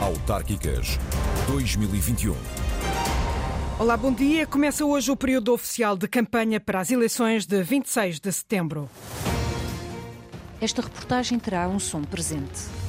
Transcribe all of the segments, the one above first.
Autárquicas 2021. Olá, bom dia. Começa hoje o período oficial de campanha para as eleições de 26 de setembro. Esta reportagem terá um som presente.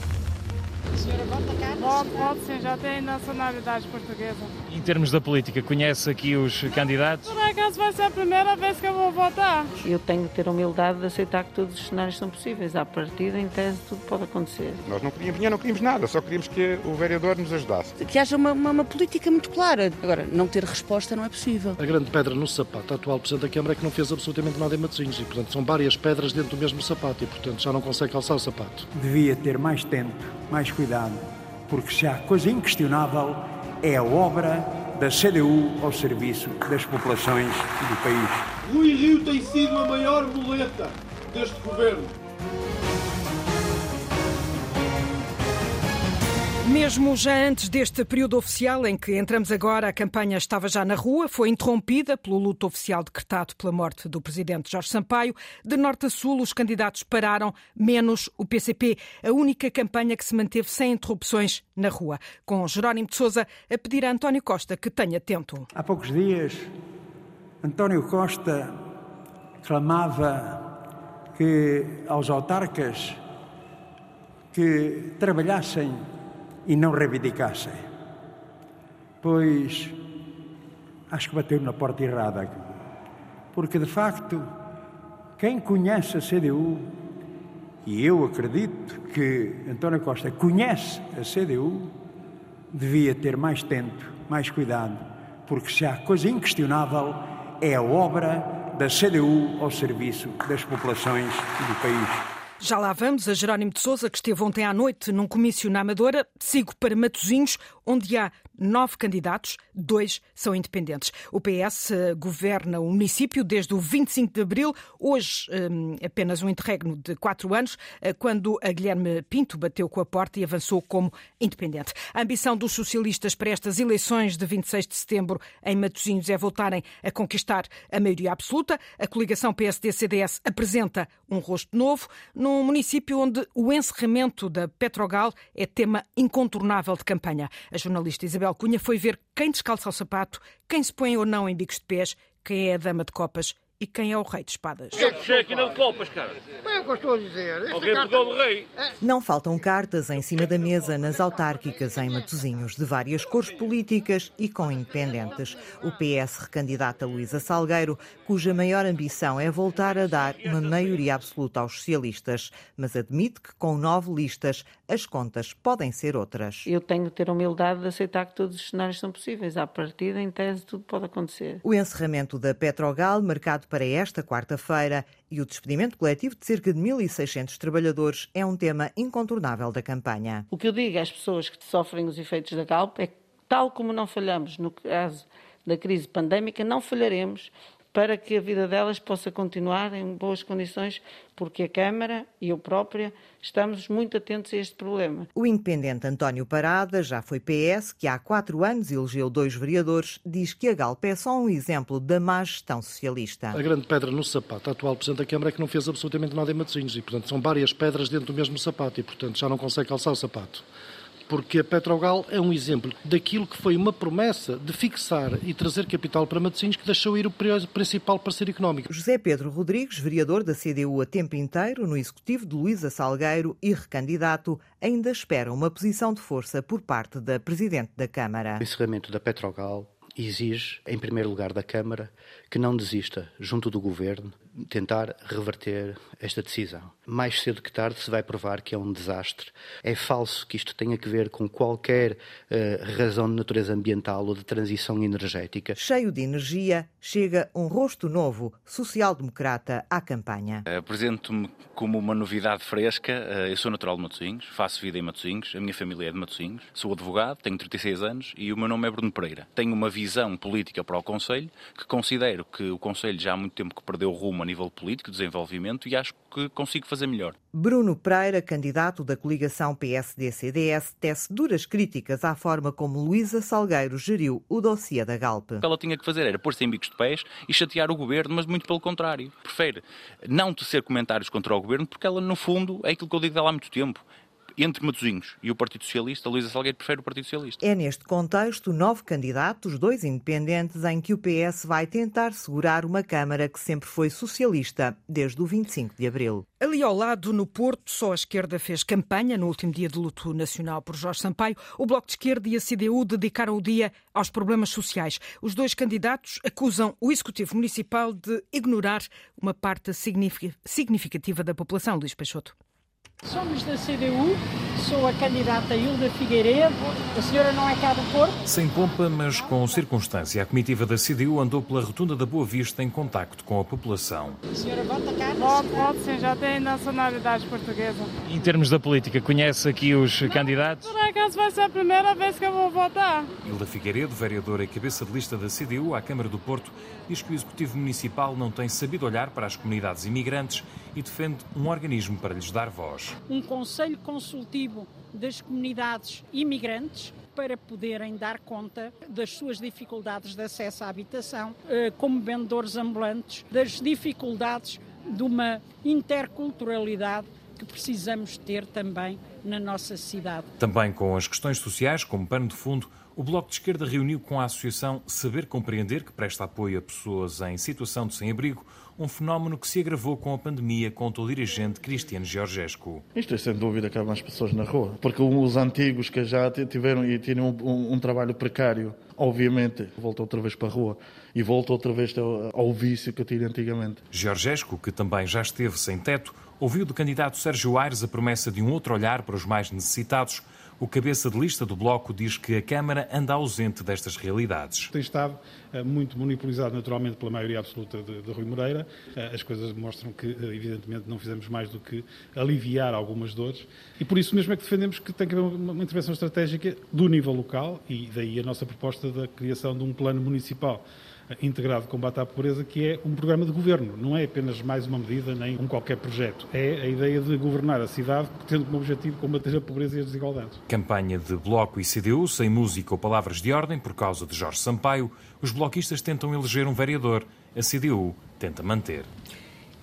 A senhora vota cá? Pode, pode sim, já tem nacionalidade portuguesa. Em termos da política, conhece aqui os candidatos? Por acaso vai ser a primeira vez que eu vou votar. Eu tenho que ter a humildade de aceitar que todos os cenários são possíveis. À partida, em tese, tudo pode acontecer. Nós não queríamos dinheiro, não queríamos nada, só queríamos que o vereador nos ajudasse. Que haja uma, uma, uma política muito clara. Agora, não ter resposta não é possível. A grande pedra no sapato, a atual Presidente da Câmara, é que não fez absolutamente nada em Matosinhos e, portanto, são várias pedras dentro do mesmo sapato e, portanto, já não consegue calçar o sapato. Devia ter mais tempo, mais cuidado, porque se há coisa inquestionável é a obra da CDU ao serviço das populações do país. Rui Rio tem sido a maior muleta deste governo. Mesmo já antes deste período oficial em que entramos agora, a campanha estava já na rua, foi interrompida pelo luto oficial decretado pela morte do presidente Jorge Sampaio. De norte a sul, os candidatos pararam, menos o PCP, a única campanha que se manteve sem interrupções na rua, com Jerónimo de Sousa a pedir a António Costa que tenha atento. Há poucos dias, António Costa clamava que aos autarcas que trabalhassem e não reivindicassem. Pois acho que bateu na porta errada. Porque, de facto, quem conhece a CDU, e eu acredito que António Costa conhece a CDU, devia ter mais tempo, mais cuidado, porque se há coisa inquestionável é a obra da CDU ao serviço das populações do país. Já lá vamos a Jerónimo de Sousa, que esteve ontem à noite num comício na Amadora. Sigo para Matosinhos, onde há nove candidatos, dois são independentes. O PS governa o município desde o 25 de abril, hoje apenas um interregno de quatro anos, quando a Guilherme Pinto bateu com a porta e avançou como independente. A ambição dos socialistas para estas eleições de 26 de setembro em Matosinhos é voltarem a conquistar a maioria absoluta. A coligação PSD-CDS apresenta um rosto novo num município onde o encerramento da Petrogal é tema incontornável de campanha. A jornalista Isabel Cunha foi ver quem descalça o sapato, quem se põe ou não em bicos de pés, quem é a dama de copas e quem é o rei de espadas. Que aqui não de copas, cara. Bem, é o que eu estou a dizer. Alguém pegou do rei. Não faltam cartas em cima da mesa nas autárquicas em Matosinhos, de várias cores políticas e com independentes. O PS recandidata Luísa Salgueiro, cuja maior ambição é voltar a dar uma maioria absoluta aos socialistas, mas admite que com nove listas as contas podem ser outras. Eu tenho que ter a humildade de aceitar que todos os cenários são possíveis. À partida, em tese, tudo pode acontecer. O encerramento da Petrogal, marcado para esta quarta-feira, e o despedimento coletivo de cerca de 1.600 trabalhadores é um tema incontornável da campanha. O que eu digo às pessoas que sofrem os efeitos da Galp é que, tal como não falhamos no caso da crise pandémica, não falharemos para que a vida delas possa continuar em boas condições, porque a Câmara e eu própria estamos muito atentos a este problema. O independente António Parada, já foi PS, que há quatro anos elegeu dois vereadores, diz que a Galp é só um exemplo da má gestão socialista. A grande pedra no sapato, a atual Presidente da Câmara, é que não fez absolutamente nada em Matosinhos e, portanto, são várias pedras dentro do mesmo sapato e, portanto, já não consegue calçar o sapato porque a Petrogal é um exemplo daquilo que foi uma promessa de fixar e trazer capital para Matosinhos que deixou ir o principal parceiro económico. José Pedro Rodrigues, vereador da CDU a tempo inteiro no executivo de Luísa Salgueiro e recandidato, ainda espera uma posição de força por parte da Presidente da Câmara. O encerramento da Petrogal exige, em primeiro lugar, da Câmara que não desista, junto do Governo, tentar reverter esta decisão. Mais cedo que tarde se vai provar que é um desastre. É falso que isto tenha que ver com qualquer uh, razão de natureza ambiental ou de transição energética. Cheio de energia, chega um rosto novo, social-democrata, à campanha. Apresento-me como uma novidade fresca. Eu sou natural de Matosinhos, faço vida em Matosinhos, a minha família é de Matosinhos, sou advogado, tenho 36 anos e o meu nome é Bruno Pereira. Tenho uma visão política para o Conselho que considero que o Conselho já há muito tempo que perdeu o rumo a nível político, desenvolvimento e acho que consigo fazer melhor. Bruno Pereira, candidato da coligação PSD-CDS, tece duras críticas à forma como Luísa Salgueiro geriu o dossiê da Galp. O que ela tinha que fazer era pôr-se em bicos de pés e chatear o governo, mas muito pelo contrário. Prefere não tecer comentários contra o governo porque ela, no fundo, é aquilo que eu digo dela há muito tempo entre Matosinhos e o Partido Socialista, Luísa Salgueiro prefere o Partido Socialista. É neste contexto, nove candidatos, dois independentes, em que o PS vai tentar segurar uma Câmara que sempre foi socialista, desde o 25 de abril. Ali ao lado, no Porto, só a esquerda fez campanha no último dia de luto nacional por Jorge Sampaio. O Bloco de Esquerda e a CDU dedicaram o dia aos problemas sociais. Os dois candidatos acusam o Executivo Municipal de ignorar uma parte significativa da população, Luís Peixoto. Somos da CDU, sou a candidata Hilda Figueiredo, a senhora não é cá do Porto? Sem pompa, mas com circunstância, a comitiva da CDU andou pela rotunda da Boa Vista em contacto com a população. A senhora vota cá? Voto, voto sim, já tem nacionalidade portuguesa. Em termos da política, conhece aqui os candidatos? Por acaso vai ser a primeira vez que eu vou votar. Hilda Figueiredo, vereadora e cabeça de lista da CDU à Câmara do Porto, diz que o Executivo Municipal não tem sabido olhar para as comunidades imigrantes e defende um organismo para lhes dar voz. Um conselho consultivo das comunidades imigrantes para poderem dar conta das suas dificuldades de acesso à habitação, eh, como vendedores ambulantes, das dificuldades de uma interculturalidade que precisamos ter também na nossa cidade. Também com as questões sociais como pano de fundo, o Bloco de Esquerda reuniu com a Associação Saber Compreender, que presta apoio a pessoas em situação de sem-abrigo, um fenómeno que se agravou com a pandemia, conta o dirigente Cristiano Georgescu. Isto é sem dúvida que há mais pessoas na rua, porque os antigos que já tiveram e tinham um, um, um trabalho precário, obviamente, voltam outra vez para a rua e voltam outra vez ao, ao vício que eu tinha antigamente. Georgescu, que também já esteve sem teto, ouviu do candidato Sérgio Aires a promessa de um outro olhar para os mais necessitados. O cabeça de lista do Bloco diz que a Câmara anda ausente destas realidades. Tem estado eh, muito monopolizado naturalmente pela maioria absoluta de, de Rui Moreira. Eh, as coisas mostram que, eh, evidentemente, não fizemos mais do que aliviar algumas dores e por isso mesmo é que defendemos que tem que haver uma intervenção estratégica do nível local e daí a nossa proposta da criação de um plano municipal integrado de combate à pobreza, que é um programa de governo. Não é apenas mais uma medida nem um qualquer projeto. É a ideia de governar a cidade tendo como objetivo combater a pobreza e as desigualdades. Campanha de Bloco e CDU, sem música ou palavras de ordem, por causa de Jorge Sampaio, os bloquistas tentam eleger um vereador. A CDU tenta manter.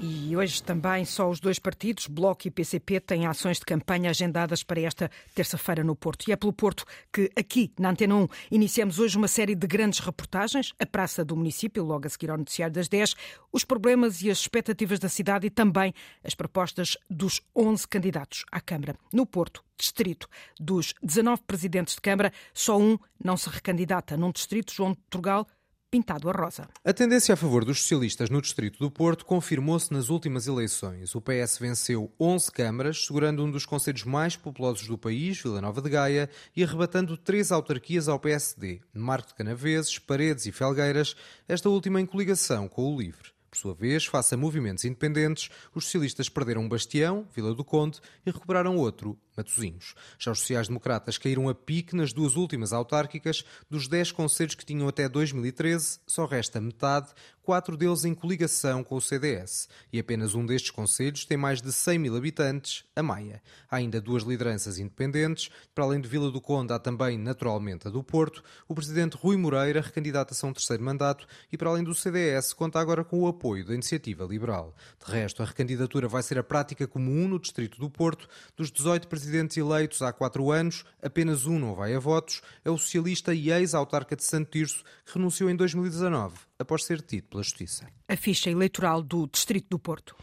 E hoje também só os dois partidos, Bloco e PCP, têm ações de campanha agendadas para esta terça-feira no Porto. E é pelo Porto que, aqui na Antena 1, iniciamos hoje uma série de grandes reportagens. A Praça do Município, logo a seguir ao noticiário das 10, os problemas e as expectativas da cidade e também as propostas dos 11 candidatos à Câmara. No Porto, distrito dos 19 presidentes de Câmara, só um não se recandidata. Num distrito, João de Portugal, pintado a rosa. A tendência a favor dos socialistas no Distrito do Porto confirmou-se nas últimas eleições. O PS venceu 11 câmaras, segurando um dos conselhos mais populosos do país, Vila Nova de Gaia, e arrebatando três autarquias ao PSD, Marco de Canaveses, Paredes e Felgueiras, esta última em coligação com o LIVRE. Por sua vez, face a movimentos independentes, os socialistas perderam um bastião, Vila do Conde, e recuperaram outro, Matosinhos. Já os sociais-democratas caíram a pique nas duas últimas autárquicas. Dos 10 conselhos que tinham até 2013, só resta metade, quatro deles em coligação com o CDS. E apenas um destes conselhos tem mais de 100 mil habitantes, a Maia. Há ainda duas lideranças independentes. Para além de Vila do Conde, há também, naturalmente, a do Porto. O presidente Rui Moreira recandidata-se a um terceiro mandato e, para além do CDS, conta agora com o apoio da Iniciativa Liberal. De resto, a recandidatura vai ser a prática comum no Distrito do Porto. Dos 18 presidentes presidentes eleitos há quatro anos, apenas um não vai a votos, é o socialista e ex-autarca de Santo Tirso, que renunciou em 2019, após ser detido pela Justiça. A ficha eleitoral do Distrito do Porto.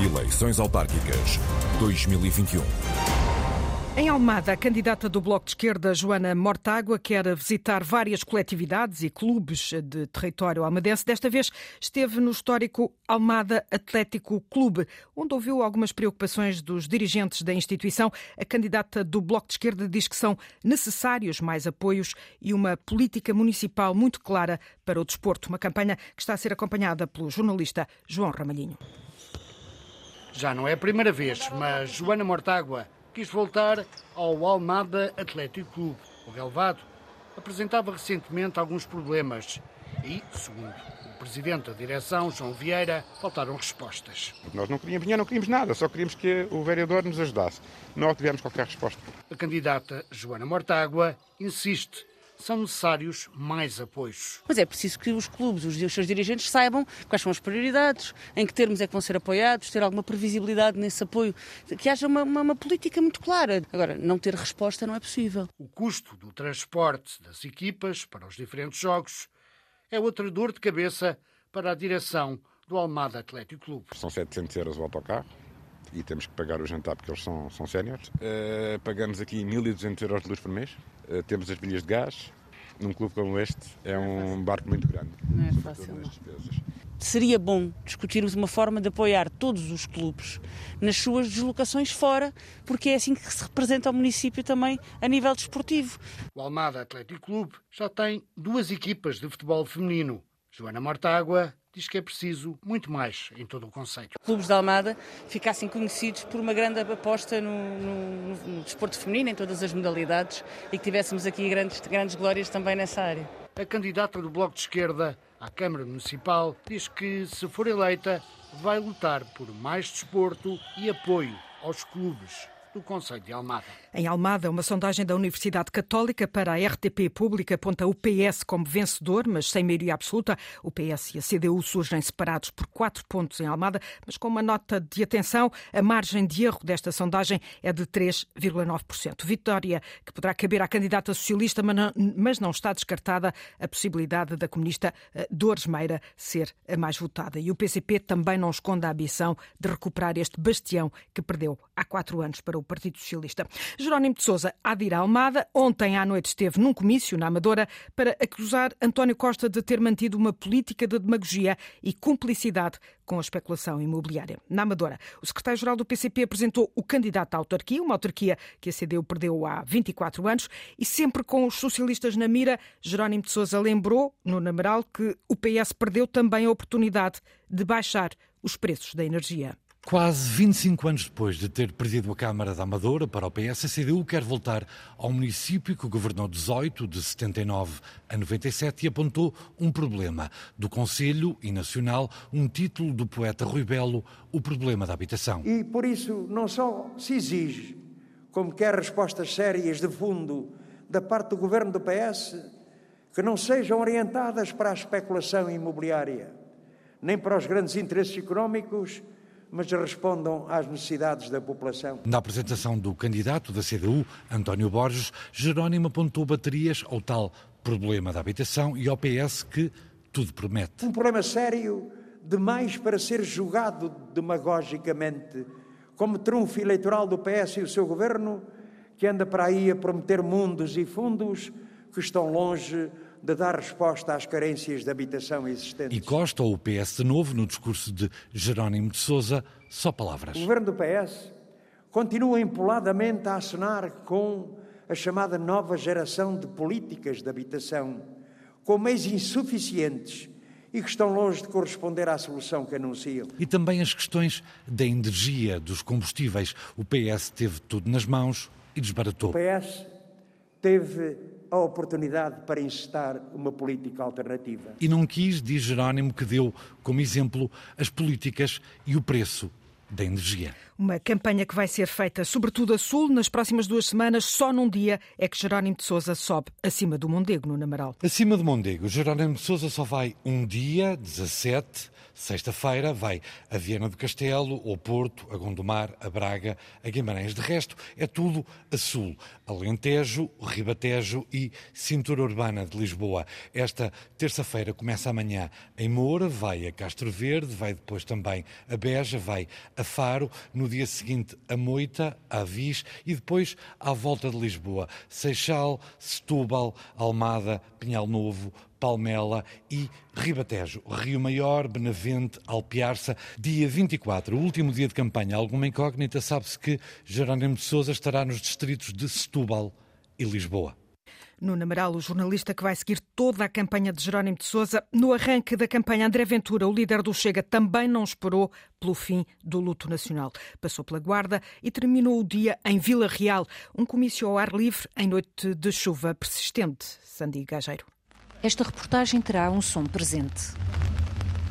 Eleições autárquicas 2021. Em Almada, a candidata do Bloco de Esquerda, Joana Mortágua, quer visitar várias coletividades e clubes de território almadense. Desta vez esteve no histórico Almada Atlético Clube, onde ouviu algumas preocupações dos dirigentes da instituição. A candidata do Bloco de Esquerda diz que são necessários mais apoios e uma política municipal muito clara para o desporto. Uma campanha que está a ser acompanhada pelo jornalista João Ramalhinho. Já não é a primeira vez, mas Joana Mortágua quis voltar ao Almada Atlético Clube. O relevado apresentava recentemente alguns problemas e, segundo o presidente da direção, João Vieira, faltaram respostas. Nós não queríamos dinheiro, não queríamos nada, só queríamos que o vereador nos ajudasse. Não tivemos qualquer resposta. A candidata Joana Mortágua insiste são necessários mais apoios. Mas é preciso que os clubes, os, os seus dirigentes saibam quais são as prioridades, em que termos é que vão ser apoiados, ter alguma previsibilidade nesse apoio, que haja uma, uma, uma política muito clara. Agora, não ter resposta não é possível. O custo do transporte das equipas para os diferentes jogos é outra dor de cabeça para a direção do Almada Atlético Clube. São 700 euros o autocarro e temos que pagar o jantar porque eles são, são séniores. Uh, pagamos aqui 1.200 euros de luz por mês. Uh, temos as bilhas de gás. Num clube como este é um barco muito grande. Não é fácil. Seria bom discutirmos uma forma de apoiar todos os clubes nas suas deslocações fora, porque é assim que se representa o município também a nível desportivo. O Almada Atlético Clube já tem duas equipas de futebol feminino. Joana Mortágua diz que é preciso muito mais em todo o Conselho. Clubes da Almada ficassem conhecidos por uma grande aposta no, no, no, desporto feminino, em todas as modalidades, e que tivéssemos aqui grandes, grandes glórias também nessa área. A candidata do Bloco de Esquerda à Câmara Municipal diz que, se for eleita, vai lutar por mais desporto e apoio aos clubes do Conselho de Almada. Em Almada, uma sondagem da Universidade Católica para a RTP Pública aponta o PS como vencedor, mas sem maioria absoluta. O PS e a CDU surgem separados por quatro pontos em Almada, mas com uma nota de atenção, a margem de erro desta sondagem é de 3,9%. Vitória que poderá caber à candidata socialista, mas não está descartada a possibilidade da comunista eh, Dores Meira ser a mais votada. E o PCP também não esconde a ambição de recuperar este bastião que perdeu há quatro anos para o Partido Socialista. Jerónimo de Sousa à Almada. Ontem à noite esteve num comício na Amadora para acusar António Costa de ter mantido uma política de demagogia e cumplicidade com a especulação imobiliária. Na Amadora, o secretário-geral do PCP apresentou o candidato à autarquia, uma autarquia que a CDU perdeu há 24 anos, e sempre com os socialistas na mira, Jerónimo de Sousa lembrou, no Nameral, que o PS perdeu também a oportunidade de baixar os preços da energia. Quase 25 anos depois de ter perdido a Câmara da Amadora para o PS, a CDU quer voltar ao município que governou 18, de 79 a 97, e apontou um problema do Conselho e Nacional, um título do poeta Rui Belo, O Problema da Habitação. E por isso não só se exige, como quer respostas sérias de fundo da parte do governo do PS, que não sejam orientadas para a especulação imobiliária, nem para os grandes interesses económicos mas respondam às necessidades da população. Na apresentação do candidato da CDU, António Borges, Jerónimo apontou baterias ao tal problema da habitação e ao PS que tudo promete. Um problema sério demais para ser julgado demagogicamente como trunfo eleitoral do PS e o seu governo, que anda para aí a prometer mundos e fundos que estão longe de dar resposta às carências de habitação existentes. E Costa ou o PS de novo, no discurso de Jerónimo de Sousa, só palavras. O governo do PS continua empoladamente a acenar com a chamada nova geração de políticas de habitação, com meios insuficientes e que estão longe de corresponder à solução que anunciam. E também as questões da energia, dos combustíveis. O PS teve tudo nas mãos e desbaratou. O PS teve a oportunidade para instar uma política alternativa. E não quis, diz Jerónimo, que deu como exemplo as políticas e o preço da energia. Uma campanha que vai ser feita sobretudo a sul nas próximas duas semanas. Só num dia é que Jerónimo de Sousa sobe acima do Mondego, no Namaral. Acima do Mondego, Jerónimo de Sousa só vai um dia, 17, Sexta-feira vai a Viana do Castelo, ao Porto, a Gondomar, a Braga, a Guimarães. De resto, é tudo a sul. Alentejo, Ribatejo e Cintura Urbana de Lisboa. Esta terça-feira começa amanhã em Moura, vai a Castro Verde, vai depois também a Beja, vai a Faro. No dia seguinte, a Moita, a Avis e depois à volta de Lisboa. Seixal, Setúbal, Almada, Pinhal Novo, Palmela e Ribatejo, Rio Maior, Benavente, Alpiarça. Dia 24, o último dia de campanha. Alguma incógnita? Sabe-se que Jerónimo de Sousa estará nos distritos de Setúbal e Lisboa. No Namaral, o jornalista que vai seguir toda a campanha de Jerónimo de Sousa. No arranque da campanha, André Ventura, o líder do Chega, também não esperou pelo fim do luto nacional. Passou pela Guarda e terminou o dia em Vila Real, um comício ao ar livre em noite de chuva persistente. Sandy Gageiro. Esta reportagem terá um som presente.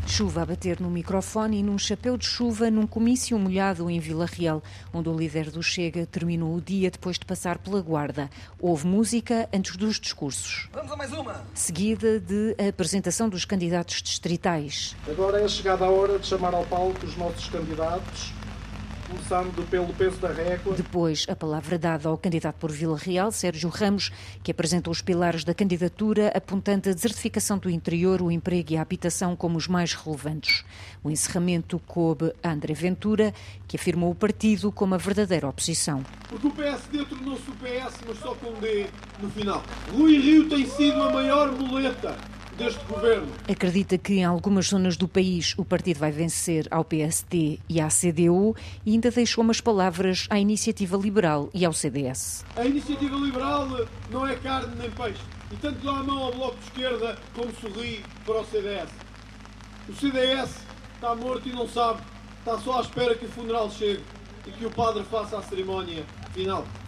Chuva a bater no microfone e num chapéu de chuva num comício molhado em Vila Real, onde o líder do Chega terminou o dia depois de passar pela guarda. Houve música antes dos discursos. Vamos a mais uma! Seguida de apresentação dos candidatos distritais. Agora é chegada a hora de chamar ao palco os nossos candidatos começando pelo peso da régua. Depois, a palavra dada ao candidato por Vila Real, Sérgio Ramos, que apresentou os pilares da candidatura, apontando a desertificação do interior, o emprego e a habitação como os mais relevantes. O encerramento coube a André Ventura, que afirmou o partido como a verdadeira oposição. Porque o PSD tornou-se o PS, mas só com D no final. Rui Rio tem sido a maior muleta deste governo. Acredita que em algumas zonas do país o partido vai vencer ao PSD e à CDU e ainda deixou umas palavras à Iniciativa Liberal e ao CDS. A Iniciativa Liberal não é carne nem peixe. E tanto dá a mão ao Bloco de Esquerda como sorri para o CDS. O CDS está morto e não sabe. Está só à espera que o funeral chegue e que o padre faça a cerimónia.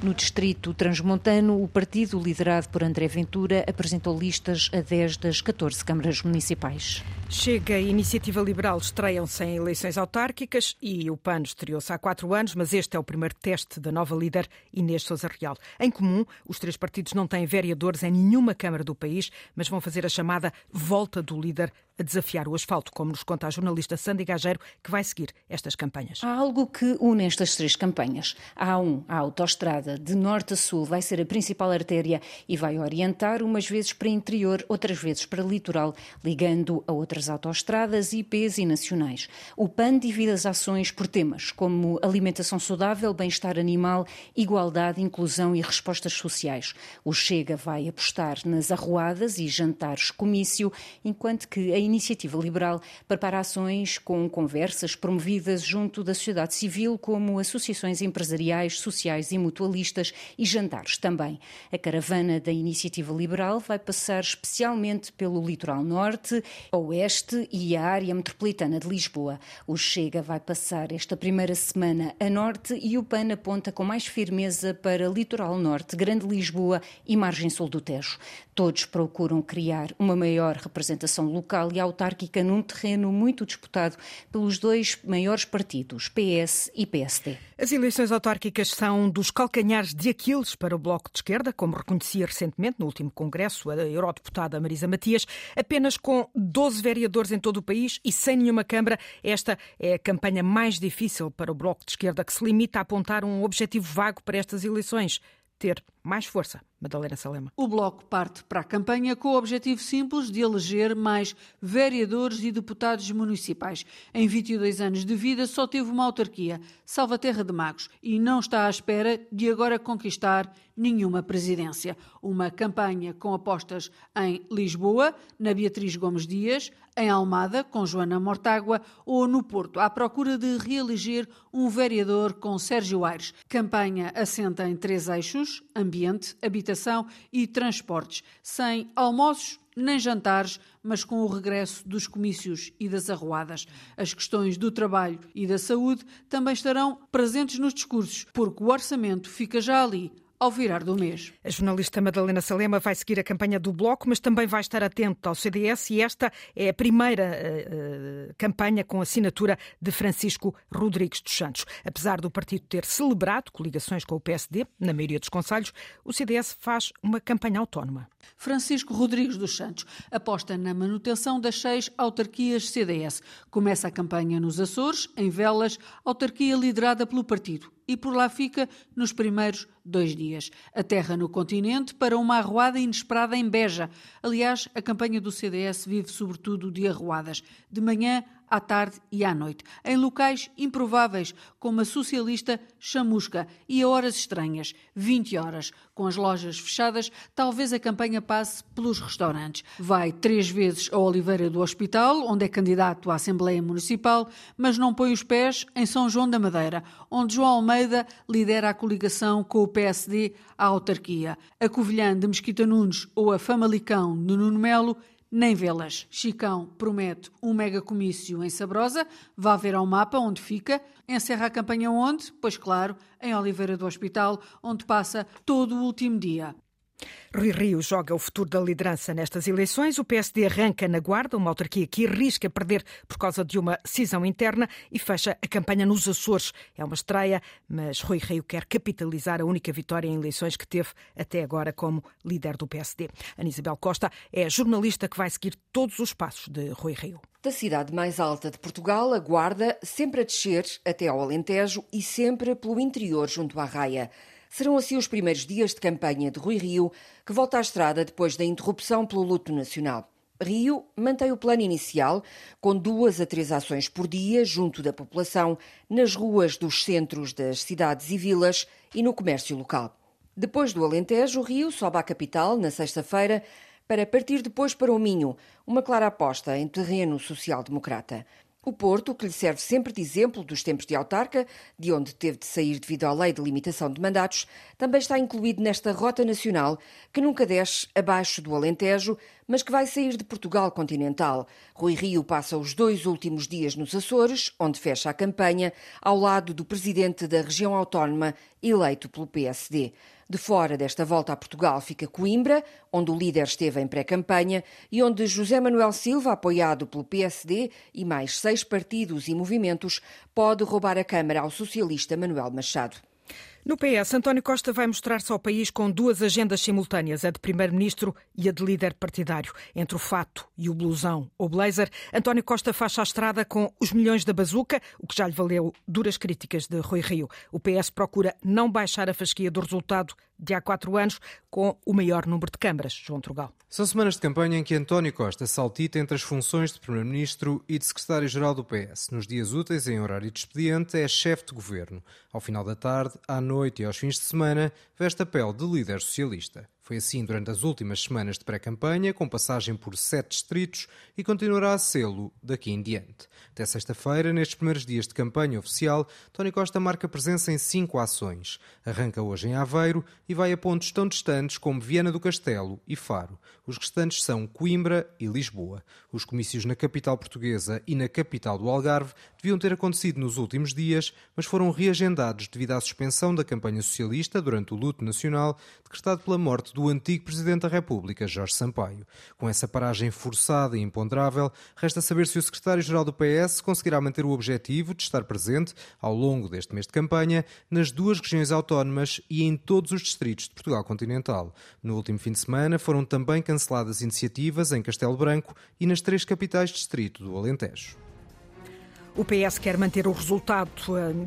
No distrito transmontano, o partido liderado por André Ventura apresentou listas a 10 das 14 câmaras municipais. Chega a Iniciativa Liberal estreiam-se em eleições autárquicas e o PAN estreou-se há quatro anos, mas este é o primeiro teste da nova líder Inês Sousa Real. Em comum, os três partidos não têm vereadores em nenhuma Câmara do país, mas vão fazer a chamada volta do líder a desafiar o asfalto, como nos conta a jornalista Sandy Gageiro, que vai seguir estas campanhas. Há algo que une estas três campanhas. A A1, a autoestrada de norte a sul, vai ser a principal artéria e vai orientar umas vezes para interior, outras vezes para litoral, ligando a outras autoestradas, IPs e nacionais. O PAN divide as ações por temas, como alimentação saudável, bem-estar animal, igualdade, inclusão e respostas sociais. O Chega vai apostar nas arruadas e jantares comício, enquanto que a Iniciativa Liberal prepara ações com conversas promovidas junto da sociedade civil, como associações empresariais, sociais e mutualistas, e jantares também. A caravana da Iniciativa Liberal vai passar especialmente pelo litoral norte, oeste e a área metropolitana de Lisboa. O Chega vai passar esta primeira semana a norte e o PAN aponta com mais firmeza para litoral norte, Grande Lisboa e margem sul do Tejo. Todos procuram criar uma maior representação local e autárquica num terreno muito disputado pelos dois maiores partidos, PS e PSD. As eleições autárquicas são dos calcanhares de Aquiles para o Bloco de Esquerda, como reconhecia recentemente no último congresso a eurodeputada Marisa Matias, apenas com 12 vereadores em todo o país e sem nenhuma Câmara. Esta é a campanha mais difícil para o Bloco de Esquerda, que se limita a apontar um objetivo vago para estas eleições: ter mais força. Madalena Salema. O Bloco parte para a campanha com o objetivo simples de eleger mais vereadores e deputados municipais. Em 22 anos de vida só teve uma autarquia, Salvaterra de Magos, e não está à espera de agora conquistar nenhuma presidência. Uma campanha com apostas em Lisboa, na Beatriz Gomes Dias, em Almada, com Joana Mortágua, ou no Porto, à procura de reeleger um vereador com Sérgio Aires. Campanha assenta em três eixos: ambiente, habitação e transportes, sem almoços nem jantares, mas com o regresso dos comícios e das arruadas. As questões do trabalho e da saúde também estarão presentes nos discursos, porque o orçamento fica já ali ao virar do mês. A jornalista Madalena Salema vai seguir a campanha do Bloco, mas também vai estar atento ao CDS e esta é a primeira uh, campanha com assinatura de Francisco Rodrigues dos Santos. Apesar do partido ter celebrado coligações com o PSD, na maioria dos conselhos, o CDS faz uma campanha autónoma. Francisco Rodrigues dos Santos aposta na manutenção das seis autarquias CDS. Começa a campanha nos Açores, em Velas, autarquia liderada pelo partido e por lá fica nos primeiros dois dias. Aterra no continente para uma arruada inesperada em Beja. Aliás, a campanha do CDS vive sobretudo de arruadas. De manhã à tarde e à noite, em locais improváveis, como a socialista Chamusca, e a horas estranhas, 20 horas. Com as lojas fechadas, talvez a campanha passe pelos restaurantes. Vai três vezes a Oliveira do Hospital, onde é candidato à Assembleia Municipal, mas não põe os pés em São João da Madeira, onde João Almeida lidera a coligação com o PSD à autarquia. A Covilhã de Mesquita Nunes ou a Famalicão de Nuno Melo nem vê-las. Chicão promete um mega comício em Sabrosa, vá ver ao mapa onde fica, encerra a campanha onde? Pois claro, em Oliveira do Hospital, onde passa todo o último dia. Rui Rio joga o futuro da liderança nestas eleições. O PSD arranca na Guarda, uma autarquia que arrisca perder por causa de uma cisão interna e fecha a campanha nos Açores. É uma estreia, mas Rui Rio quer capitalizar a única vitória em eleições que teve até agora como líder do PSD. Ana Isabel Costa é a jornalista que vai seguir todos os passos de Rui Rio. Da cidade mais alta de Portugal, a Guarda, sempre a descer até ao Alentejo e sempre pelo interior junto à Raia. Serão assim os primeiros dias de campanha de Rui Rio, que volta à estrada depois da interrupção pelo luto nacional. Rio mantém o plano inicial, com duas a três ações por dia junto da população, nas ruas dos centros das cidades e vilas e no comércio local. Depois do Alentejo, Rio sobe à capital na sexta-feira para partir depois para o Minho, uma clara aposta em terreno social-democrata. O Porto, que lhe serve sempre de exemplo dos tempos de autarca, de onde teve de sair devido à lei de limitação de mandatos, também está incluído nesta rota nacional que nunca desce abaixo do Alentejo, mas que vai sair de Portugal continental. Rui Rio passa os dois últimos dias nos Açores, onde fecha a campanha, ao lado do presidente da região autónoma eleito pelo PSD. De fora desta volta a Portugal fica Coimbra, onde o líder esteve em pré-campanha e onde José Manuel Silva, apoiado pelo PSD e mais seis partidos e movimentos, pode roubar a Câmara ao socialista Manuel Machado. No PS, António Costa vai mostrar-se ao país com duas agendas simultâneas, a de primeiro-ministro e a de líder partidário. Entre o fato e o blusão ou blazer, António Costa faz a estrada com os milhões da bazuca, o que já lhe valeu duras críticas de Rui Rio. O PS procura não baixar a fasquia do resultado de há quatro anos, com o maior número de câmaras. João Trugal. São semanas de campanha em que António Costa saltita entre as funções de Primeiro-Ministro e de Secretário-Geral do PS. Nos dias úteis, em horário de expediente, é chefe de governo. Ao final da tarde, à noite e aos fins de semana, veste a pele de líder socialista. Foi assim durante as últimas semanas de pré-campanha, com passagem por sete distritos e continuará a sê-lo daqui em diante. Até sexta-feira, nestes primeiros dias de campanha oficial, Tony Costa marca presença em cinco ações. Arranca hoje em Aveiro e vai a pontos tão distantes como Viana do Castelo e Faro. Os restantes são Coimbra e Lisboa. Os comícios na capital portuguesa e na capital do Algarve deviam ter acontecido nos últimos dias, mas foram reagendados devido à suspensão da campanha socialista durante o luto nacional decretado pela morte do antigo Presidente da República, Jorge Sampaio. Com essa paragem forçada e imponderável, resta saber se o Secretário-Geral do PS conseguirá manter o objetivo de estar presente, ao longo deste mês de campanha, nas duas regiões autónomas e em todos os distritos de Portugal continental. No último fim de semana foram também canceladas iniciativas em Castelo Branco e nas três capitais distrito do Alentejo. O PS quer manter o resultado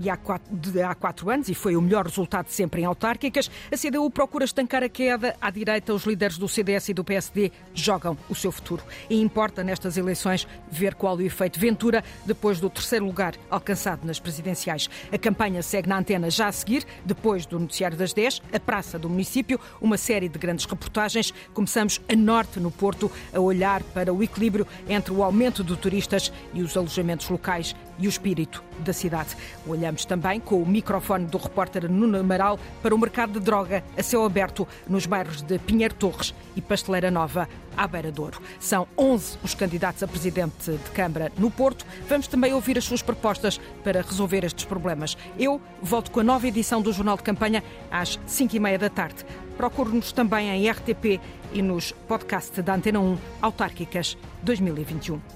de há, quatro, de há quatro anos e foi o melhor resultado sempre em autárquicas. A CDU procura estancar a queda. À direita, os líderes do CDS e do PSD jogam o seu futuro. E importa nestas eleições ver qual o efeito Ventura depois do terceiro lugar alcançado nas presidenciais. A campanha segue na antena já a seguir, depois do Noticiário das 10, a Praça do Município, uma série de grandes reportagens. Começamos a norte, no Porto, a olhar para o equilíbrio entre o aumento de turistas e os alojamentos locais e o espírito da cidade. Olhamos também com o microfone do repórter Nuno Amaral para o mercado de droga a céu aberto nos bairros de Pinheiro Torres e Pasteleira Nova, à Beira Douro. São 11 os candidatos a presidente de Câmara no Porto. Vamos também ouvir as suas propostas para resolver estes problemas. Eu volto com a nova edição do Jornal de Campanha às 5 e meia da tarde. Procure-nos também em RTP e nos podcasts da Antena 1 Autárquicas 2021.